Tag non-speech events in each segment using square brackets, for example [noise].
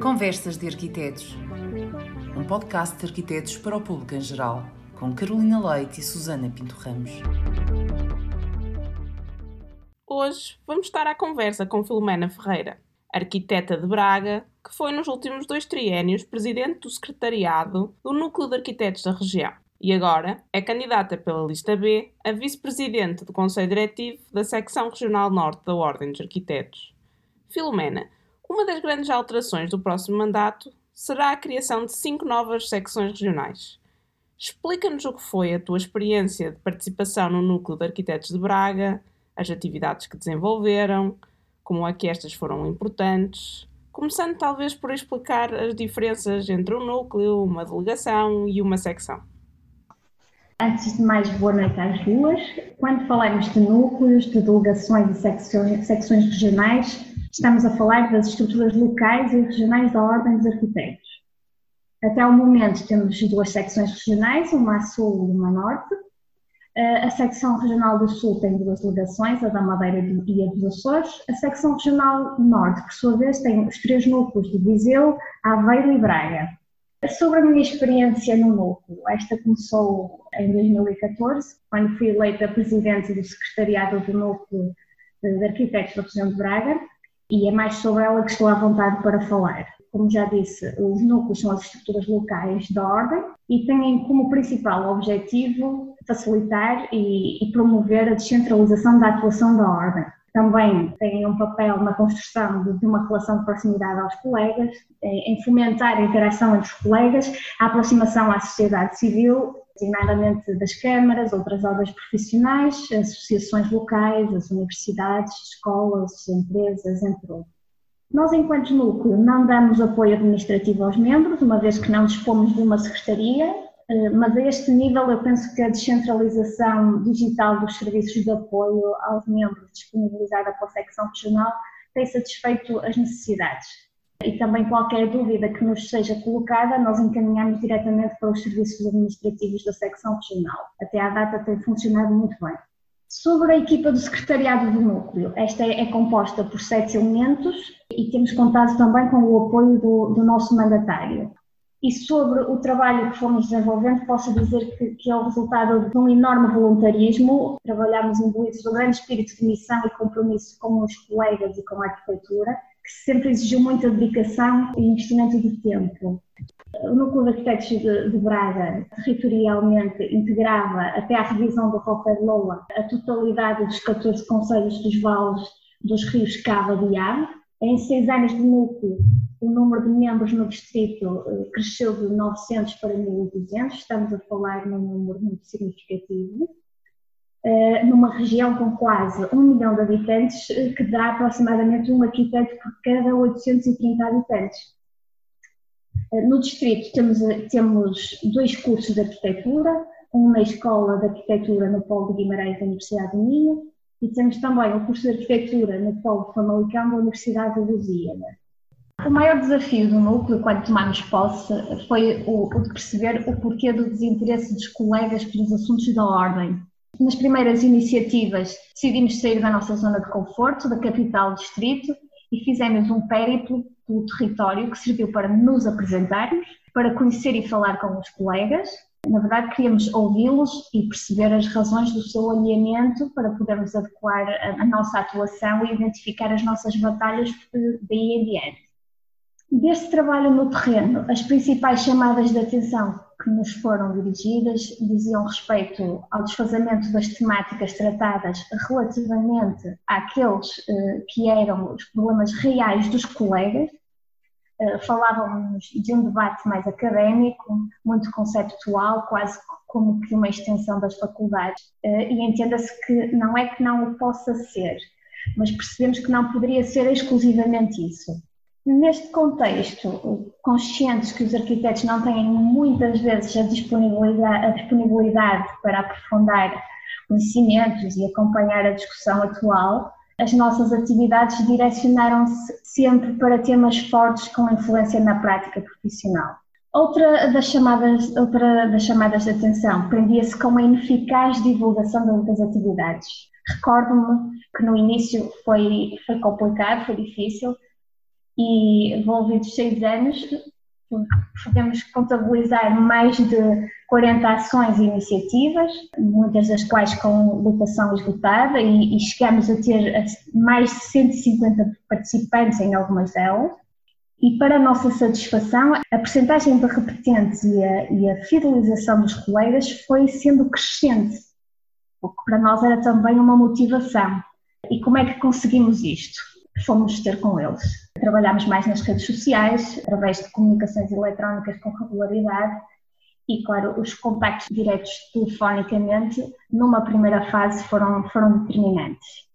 Conversas de Arquitetos. Um podcast de arquitetos para o público em geral, com Carolina Leite e Susana Pinto Ramos. Hoje vamos estar à conversa com Filomena Ferreira, arquiteta de Braga, que foi nos últimos dois triênios presidente do secretariado do Núcleo de Arquitetos da região e agora é candidata pela lista B a vice-presidente do Conselho Diretivo da Secção Regional Norte da Ordem dos Arquitetos. Filomena, uma das grandes alterações do próximo mandato será a criação de cinco novas secções regionais. Explica-nos o que foi a tua experiência de participação no Núcleo de Arquitetos de Braga, as atividades que desenvolveram, como é que estas foram importantes, começando talvez por explicar as diferenças entre um núcleo, uma delegação e uma secção. Antes de mais, boa noite às duas. Quando falamos de núcleos, de delegações e secções, regionais, estamos a falar das estruturas locais e regionais da Ordem dos Arquitetos. Até o momento temos duas secções regionais, uma a sul e uma a norte. Eh, a secção regional do sul tem duas delegações, a da Madeira e a dos Açores. A secção regional norte, por sua vez, tem os três núcleos de Viseu, Aveiro e Braga. Sobre a minha experiência no núcleo, esta começou em 2014, quando fui eleita presidente do secretariado do núcleo de arquitetos da região de Braga, e é mais sobre ela que estou à vontade para falar. Como já disse, os núcleos são as estruturas locais da ordem e têm como principal objetivo facilitar e, e promover a descentralização da atuação da ordem também têm um papel na construção de, uma relação de proximidade aos colegas, em fomentar a interação entre os colegas, a aproximação à sociedade civil, designadamente das câmaras, outras obras profissionais, associações locais, as universidades, escolas, empresas, entre outros. Nós, enquanto núcleo, não damos apoio administrativo aos membros, uma vez que não dispomos de uma secretaria, eh, mas a este nível eu penso que a descentralização digital dos serviços de apoio aos membros disponibilizada pela secção regional tem satisfeito as necessidades. E também qualquer dúvida que nos seja colocada, nós encaminhamos diretamente para os serviços administrativos da secção regional. Até à data tem funcionado muito bem. Sobre a equipa do secretariado do núcleo, esta é, é composta por sete elementos e temos contado também com o apoio do, do nosso mandatário. E sobre o trabalho que fomos desenvolvendo, posso dizer que, que é o resultado de um enorme voluntarismo. Trabalhamos imbuídos de grande espírito de missão e compromisso com os colegas e com a arquitetura, que sempre exigiu muita dedicação e investimento de tempo. O Núcleo de Arquitetos de, de, Braga territorialmente integrava, até à revisão do Roper Loa, a totalidade dos 14 conselhos dos vales dos rios Cava e Ave. Em seis anos de núcleo, o número de membros no distrito eh, cresceu de 900 para 1.200, estamos a falar num número muito significativo, numa região com quase um milhão de habitantes, eh, que dá aproximadamente um arquiteto por cada 830 habitantes. No distrito temos, temos dois cursos de arquitetura, um na Escola de Arquitetura no Polo de Guimarães da Universidade de Minho e temos também o curso de Arquitetura no Polo de Famalicão da Universidade de Lusíada. O maior desafio do núcleo, quando tomamos posse, foi o, o de perceber o porquê do desinteresse dos colegas pelos assuntos da ordem. Nas primeiras iniciativas, decidimos sair da nossa zona de conforto, da capital distrito, e fizemos um périplo pelo território que serviu para nos apresentarmos, para conhecer e falar com os colegas. Na verdade, queríamos ouvi-los e perceber as razões do seu alinhamento para podermos adequar a nossa atuação e identificar as nossas batalhas daí em diante. Deste trabalho no terreno, as principais chamadas de atenção que nos foram dirigidas diziam respeito ao desfazamento das temáticas tratadas relativamente àqueles eh, que eram os problemas reais dos colegas. Eh, falávamos de um debate mais académico, muito conceptual, quase como que uma extensão das faculdades. Eh, e entenda-se que não é que não o possa ser, mas percebemos que não poderia ser exclusivamente isso. Neste contexto, conscientes que os arquitetos não têm muitas vezes a disponibilidade, a disponibilidade para aprofundar conhecimentos e acompanhar a discussão atual, as nossas atividades direcionaram-se sempre para temas fortes com influência na prática profissional. Outra das chamadas, outra das chamadas de atenção prendia-se com a ineficaz divulgação das atividades Recordo-me que no início foi, foi complicado, foi difícil, e envolvidos seis anos, podemos contabilizar mais de 40 ações e iniciativas, muitas das quais com lotação esgotada, e, e chegamos a ter mais de 150 participantes em algumas delas. E para a nossa satisfação, a percentagem de repetentes e a, e a fidelização dos colegas foi sendo crescente, o que para nós era também uma motivação. E como é que conseguimos isto? Fomos ter com eles. Trabalhámos mais nas redes sociais, através de comunicações eletrónicas com regularidade e, claro, os contactos diretos telefonicamente, numa primeira fase, foram, foram determinantes.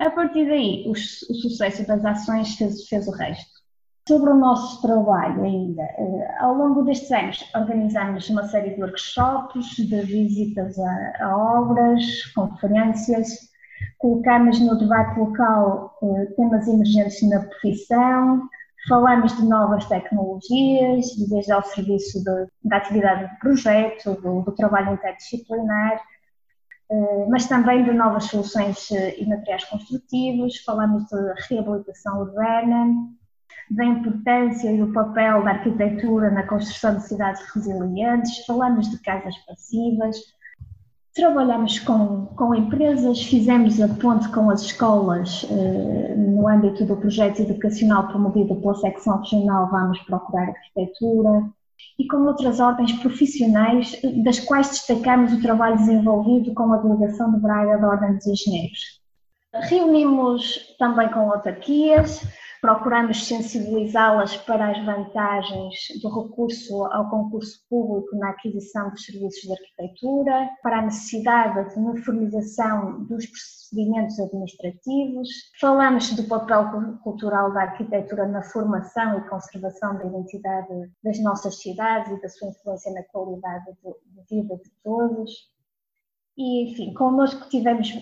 A partir daí, o, o sucesso das ações fez, fez o resto. Sobre o nosso trabalho ainda, eh, ao longo destes anos organizamos uma série de workshops, de visitas a, a obras, conferências, colocamos no debate local eh, temas emergentes na profissão, falamos de novas tecnologias, desde ao serviço de, da atividade de projeto, do, do trabalho interdisciplinar, eh, mas também de novas soluções e materiais construtivos, falamos de reabilitação urbana, da importância e do papel da arquitetura na construção de cidades resilientes, falamos de casas passivas, trabalhamos com, com empresas, fizemos a ponte com as escolas eh, no âmbito do projeto educacional promovido pela secção regional Vamos Procurar Arquitetura e com outras ordens profissionais, das quais destacamos o trabalho desenvolvido com a delegação de Braga da Ordem dos Engenheiros. Reunimos também com autarquias, procuramos sensibilizá-las para as vantagens do recurso ao concurso público na aquisição dos serviços de arquitetura, para a necessidade de uniformização dos procedimentos administrativos. Falamos do papel cultural da arquitetura na formação e conservação da identidade das nossas cidades e da sua influência na qualidade de vida de todos. E, enfim, connosco tivemos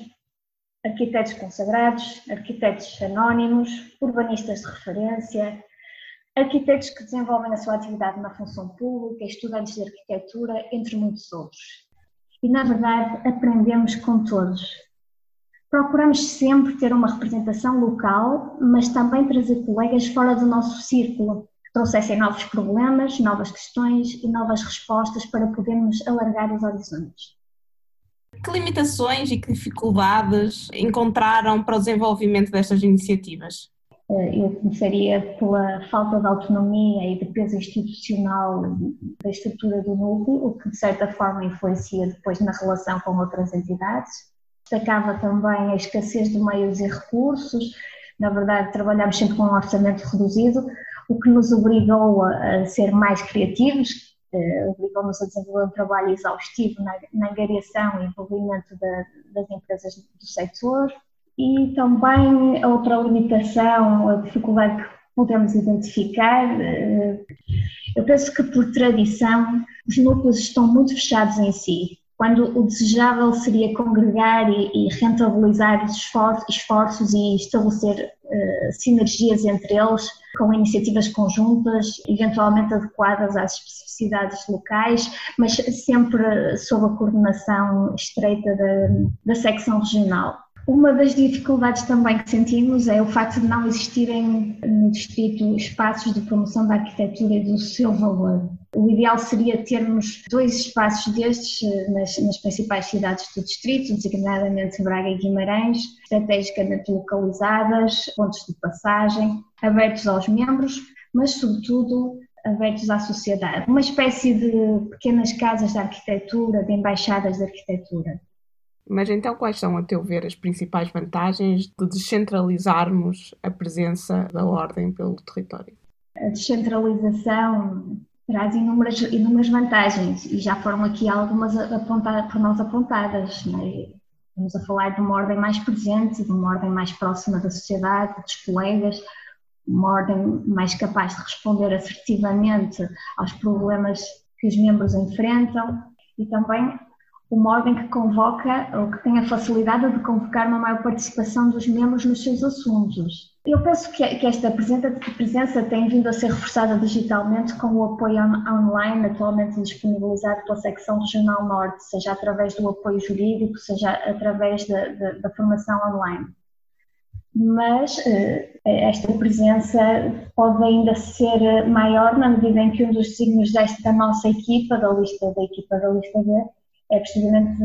arquitetos consagrados, arquitetos anónimos, urbanistas de referência, arquitetos que desenvolvem a sua atividade na função pública, estudantes de arquitetura, entre muitos outros. E, na verdade, aprendemos com todos. Procuramos sempre ter uma representação local, mas também trazer colegas fora do nosso círculo, que trouxessem novos problemas, novas questões e novas respostas para podermos alargar os horizontes. Que limitações e que dificuldades encontraram para o desenvolvimento destas iniciativas? Eh, eu começaria pela falta de autonomia e de peso institucional da estrutura do núcleo, o que de certa forma influencia depois na relação com outras entidades. Destacava também a escassez de meios e recursos, na verdade trabalhamos sempre com um orçamento reduzido, o que nos obrigou a ser mais criativos, eh, obligou-nos a desenvolver um trabalho exaustivo na, na angariação e envolvimento da, das empresas do setor e também a outra limitação, a dificuldade que podemos identificar, eh, eu penso que por tradição os núcleos estão muito fechados em si, quando o desejável seria congregar e, rentabilizar os esforços e estabelecer uh, sinergias entre eles com iniciativas conjuntas, eventualmente adequadas às especificidades locais, mas sempre sob a coordenação estreita da, da secção regional. Uma das dificuldades também que sentimos é o facto de não existirem no distrito espaços de promoção da arquitetura e do seu valor. O ideal seria termos dois espaços destes eh, nas, nas principais cidades do distrito, designadamente Braga e Guimarães, estrategicamente localizadas, pontos de passagem, abertos aos membros, mas sobretudo abertos à sociedade. Uma espécie de pequenas casas de arquitetura, de embaixadas de arquitetura. Mas então, quais são, a teu ver, as principais vantagens de descentralizarmos a presença da ordem pelo território? A descentralização traz inúmeras, inúmeras vantagens e já foram aqui algumas apontadas, por nós apontadas. Né? Estamos a falar de uma ordem mais presente, de uma ordem mais próxima da sociedade, dos colegas, uma ordem mais capaz de responder assertivamente aos problemas que os membros enfrentam e também uma ordem que convoca ou que tem a facilidade de convocar uma maior participação dos membros nos seus assuntos. Eu penso que, esta presença tem vindo a ser reforçada digitalmente com o apoio online atualmente disponibilizado pela secção regional norte, seja através do apoio jurídico, seja através da, da, da formação online. Mas eh, esta presença pode ainda ser maior na medida em que um dos signos desta nossa equipa, da lista da equipa da lista B, é precisamente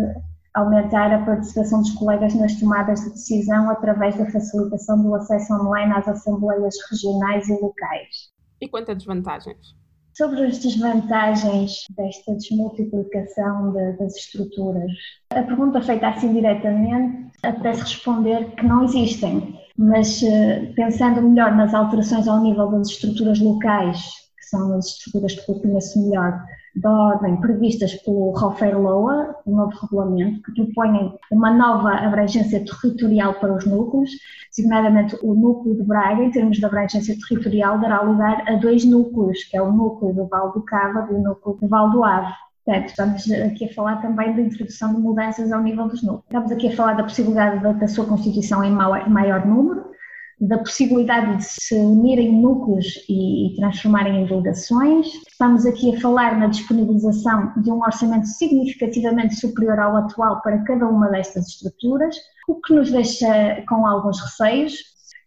aumentar a participação dos colegas nas tomadas de decisão através da facilitação do acesso online às assembleias regionais e locais. E quanto a desvantagens? Sobre as desvantagens desta desmultiplicação de, das estruturas, a pergunta feita assim diretamente apetece responder que não existem, mas eh, pensando melhor nas alterações ao nível das estruturas locais, são as estruturas eu conheço melhor, da ordem previstas pelo Rofer Loa, o novo regulamento, que propõem uma nova abrangência territorial para os núcleos, designadamente o núcleo de Braga, em termos de abrangência territorial, dará lugar a dois núcleos, que é o núcleo do Val do Cava e o núcleo do Val do Ave. Portanto, estamos aqui a falar também da introdução de mudanças ao nível dos núcleos. Estamos aqui a falar da possibilidade da, sua constituição em maior número, da possibilidade de se unirem núcleos e, e transformarem em delegações. Estamos aqui a falar na disponibilização de um orçamento significativamente superior ao atual para cada uma destas estruturas, o que nos deixa com alguns receios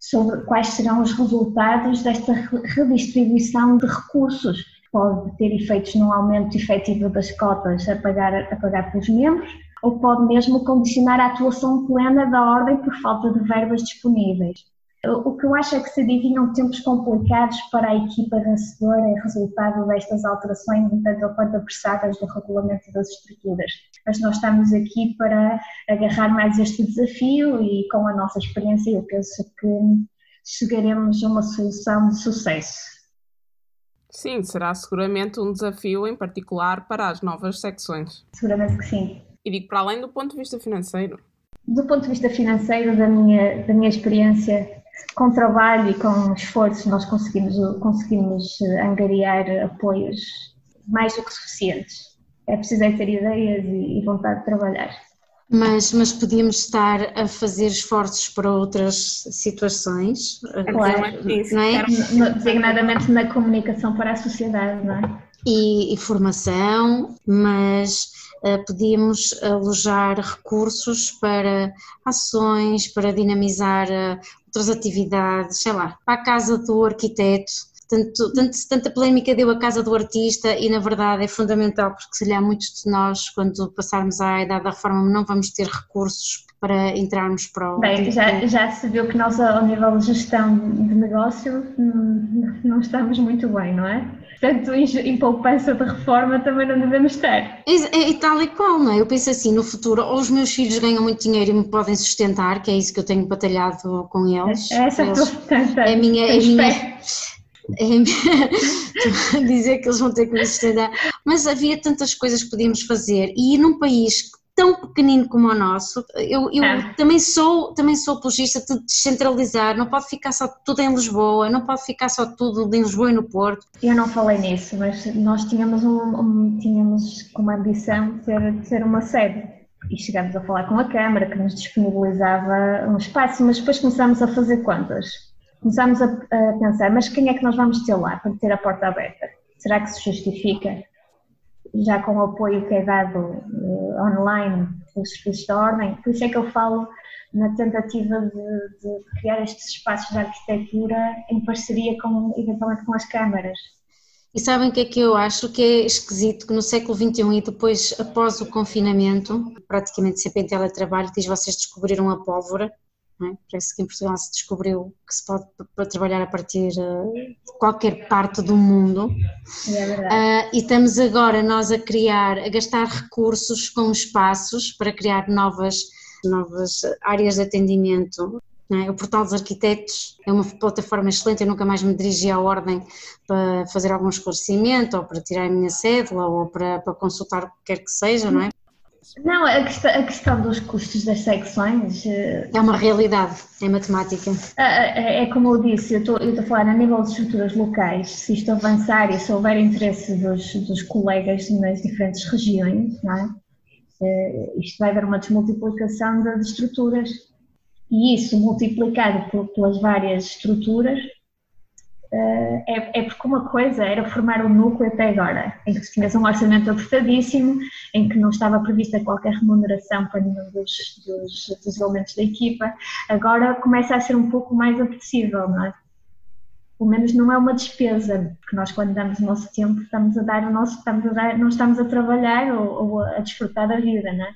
sobre quais serão os resultados desta redistribuição de recursos. Pode ter efeitos num aumento efetivo das cotas a pagar, a pagar pelos membros, ou pode mesmo condicionar a atuação plena da ordem por falta de verbas disponíveis. O que eu acho é que se adivinham tempos complicados para a equipa vencedora em resultado destas alterações, tanto quanto apressadas do regulamento das estruturas. Mas nós estamos aqui para agarrar mais este desafio e com a nossa experiência eu penso que chegaremos a uma solução de sucesso. Sim, será seguramente um desafio em particular para as novas secções. Seguramente que sim. E digo para além do ponto de vista financeiro. Do ponto de vista financeiro, da minha, da minha experiência, com trabalho e com esforço nós conseguimos, conseguimos eh, angariar apoios mais do que suficientes. É preciso é ter ideias e, e vontade de trabalhar. Mas, mas podíamos estar a fazer esforços para outras situações, claro, não é? Designadamente na comunicação para a sociedade, não é? E, e formação, mas podíamos alojar recursos para ações, para dinamizar uh, outras atividades, sei lá, para a casa do arquiteto. Tanto, tanto, tanta polémica deu a casa do artista e na verdade é fundamental porque se lhe há muitos de nós quando passarmos à idade da reforma não vamos ter recursos para entrarmos para o... Bem, já, já se viu que nós ao nível de gestão de negócio não estamos muito bem, não é? Portanto, em poupança de reforma também não devemos estar. E, e, tal e qual, não é? Eu penso assim, no futuro, ou os meus filhos ganham muito dinheiro e me podem sustentar, que é isso que eu tenho batalhado com eles. É essa eles, a tua portança. É a minha... É a minha é, [laughs] dizer que eles vão ter que me sustentar, mas havia tantas coisas que podíamos fazer e num país tão pequenino como o nosso, eu, eu é. também sou também sou apologista de descentralizar, não pode ficar só tudo em Lisboa, não pode ficar só tudo em Lisboa e no Porto. Eu não falei nisso, mas nós tínhamos, um, um tínhamos como ambição de ser, de ser uma sede e chegámos a falar com a Câmara que nos disponibilizava um espaço, mas depois começámos a fazer contas. Começámos a, a pensar, mas quem é que nós vamos ter lá para ter a porta aberta? Será que se justifica? já com o apoio que é dado uh, online pelos serviços da ordem, por isso é que eu falo na tentativa de, de, criar estes espaços de arquitetura em parceria com, eventualmente com as câmaras. E sabem o que é que eu acho que é esquisito? Que no século XXI e depois, após o confinamento, praticamente sempre em teletrabalho, diz vocês descobriram a pólvora, é? Parece que em Portugal se descobriu que se pode trabalhar a partir eh, de qualquer parte do mundo. É uh, e estamos agora nós a criar, a gastar recursos com espaços para criar novas, novas áreas de atendimento. É? O Portal dos Arquitetos é uma plataforma excelente, eu nunca mais me dirigi à ordem para fazer algum esclarecimento ou para tirar a minha cédula ou para, para consultar o que quer que seja, não é? Não, a questão, a questão, dos custos das secções. Eh, é uma realidade, é matemática. É, é como eu disse, eu estou, eu estou a falar a nível de estruturas locais, se isto avançar e se houver interesse dos, dos colegas nas diferentes regiões, não é? Uh, isto vai haver uma desmultiplicação das estruturas e isso multiplicado por, pelas várias estruturas É, é, porque uma coisa era formar um núcleo até agora, em que tinha um orçamento apertadíssimo, em que não estava prevista qualquer remuneração para nenhum dos, dos, dos, elementos da equipa, agora começa a ser um pouco mais apetecível, não é? Pelo menos não é uma despesa, porque nós quando damos o nosso tempo estamos a dar o nosso, estamos a dar, não estamos a trabalhar ou, ou a desfrutar da vida, não é?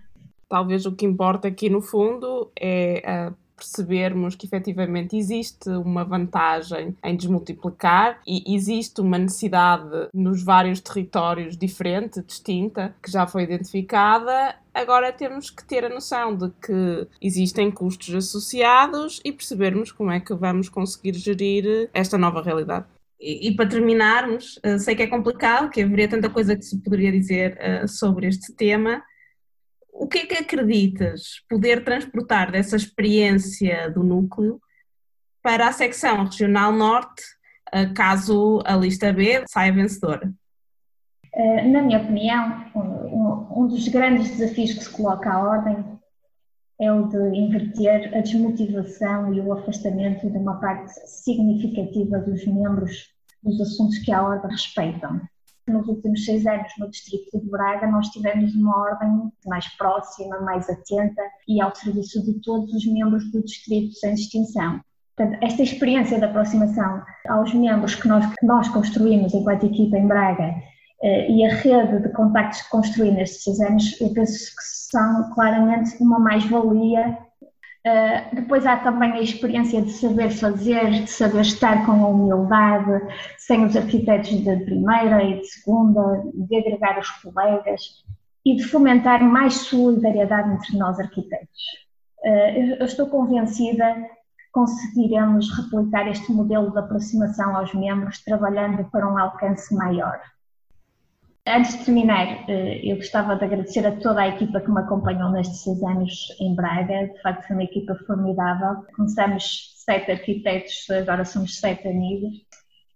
Talvez o que importa aqui no fundo é a percebermos que efetivamente existe uma vantagem em desmultiplicar e existe uma necessidade nos vários territórios diferente, distinta, que já foi identificada. Agora temos que ter a noção de que existem custos associados e percebermos como é que vamos conseguir gerir esta nova realidade. E, e, para terminarmos, eh, sei que é complicado, que haveria tanta coisa que se poderia dizer uh, sobre este tema, o que é que acreditas poder transportar dessa experiência do núcleo para a secção regional norte, eh, caso a lista B saia vencedora? Eh, na minha opinião, um dos grandes desafios que se coloca à ordem é o de inverter a desmotivação e o afastamento de uma parte significativa dos membros dos assuntos que a ordem respeitam nos últimos seis anos no Distrito de Braga nós tivemos uma ordem mais próxima, mais atenta e ao serviço de todos os membros do Distrito sem distinção. Portanto, esta experiência de aproximação aos membros que nós, que nós construímos enquanto equipa em Braga eh, e a rede de contactos que construí nestes seis anos, eu penso que são claramente uma mais-valia Uh, depois há também a experiência de saber fazer, de saber estar com a humildade, sem os arquitetos de primeira e de segunda, de agregar os colegas e de fomentar mais solidariedade entre nós arquitetos. Uh, eu estou convencida que conseguiremos replicar este modelo de aproximação aos membros, trabalhando para um alcance maior. Antes de terminar, eh, eu gostava de agradecer a toda a equipa que me acompanhou nestes seis anos em Braga. De facto, foi uma equipa formidável. Começamos sete arquitetos, agora somos sete amigos.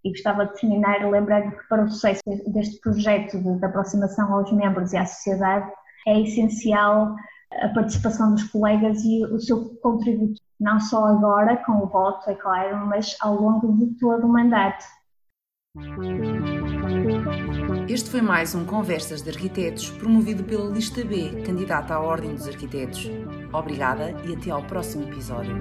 E gostava de terminar lembrando que para o sucesso deste projeto de, de aproximação aos membros e à sociedade é essencial a participação dos colegas e o seu contributo, não só agora com o voto, é claro, mas ao longo de todo o mandato. Este foi mais um Conversas de Arquitetos promovido pela Lista B, candidata à Ordem dos Arquitetos. Obrigada e até ao próximo episódio.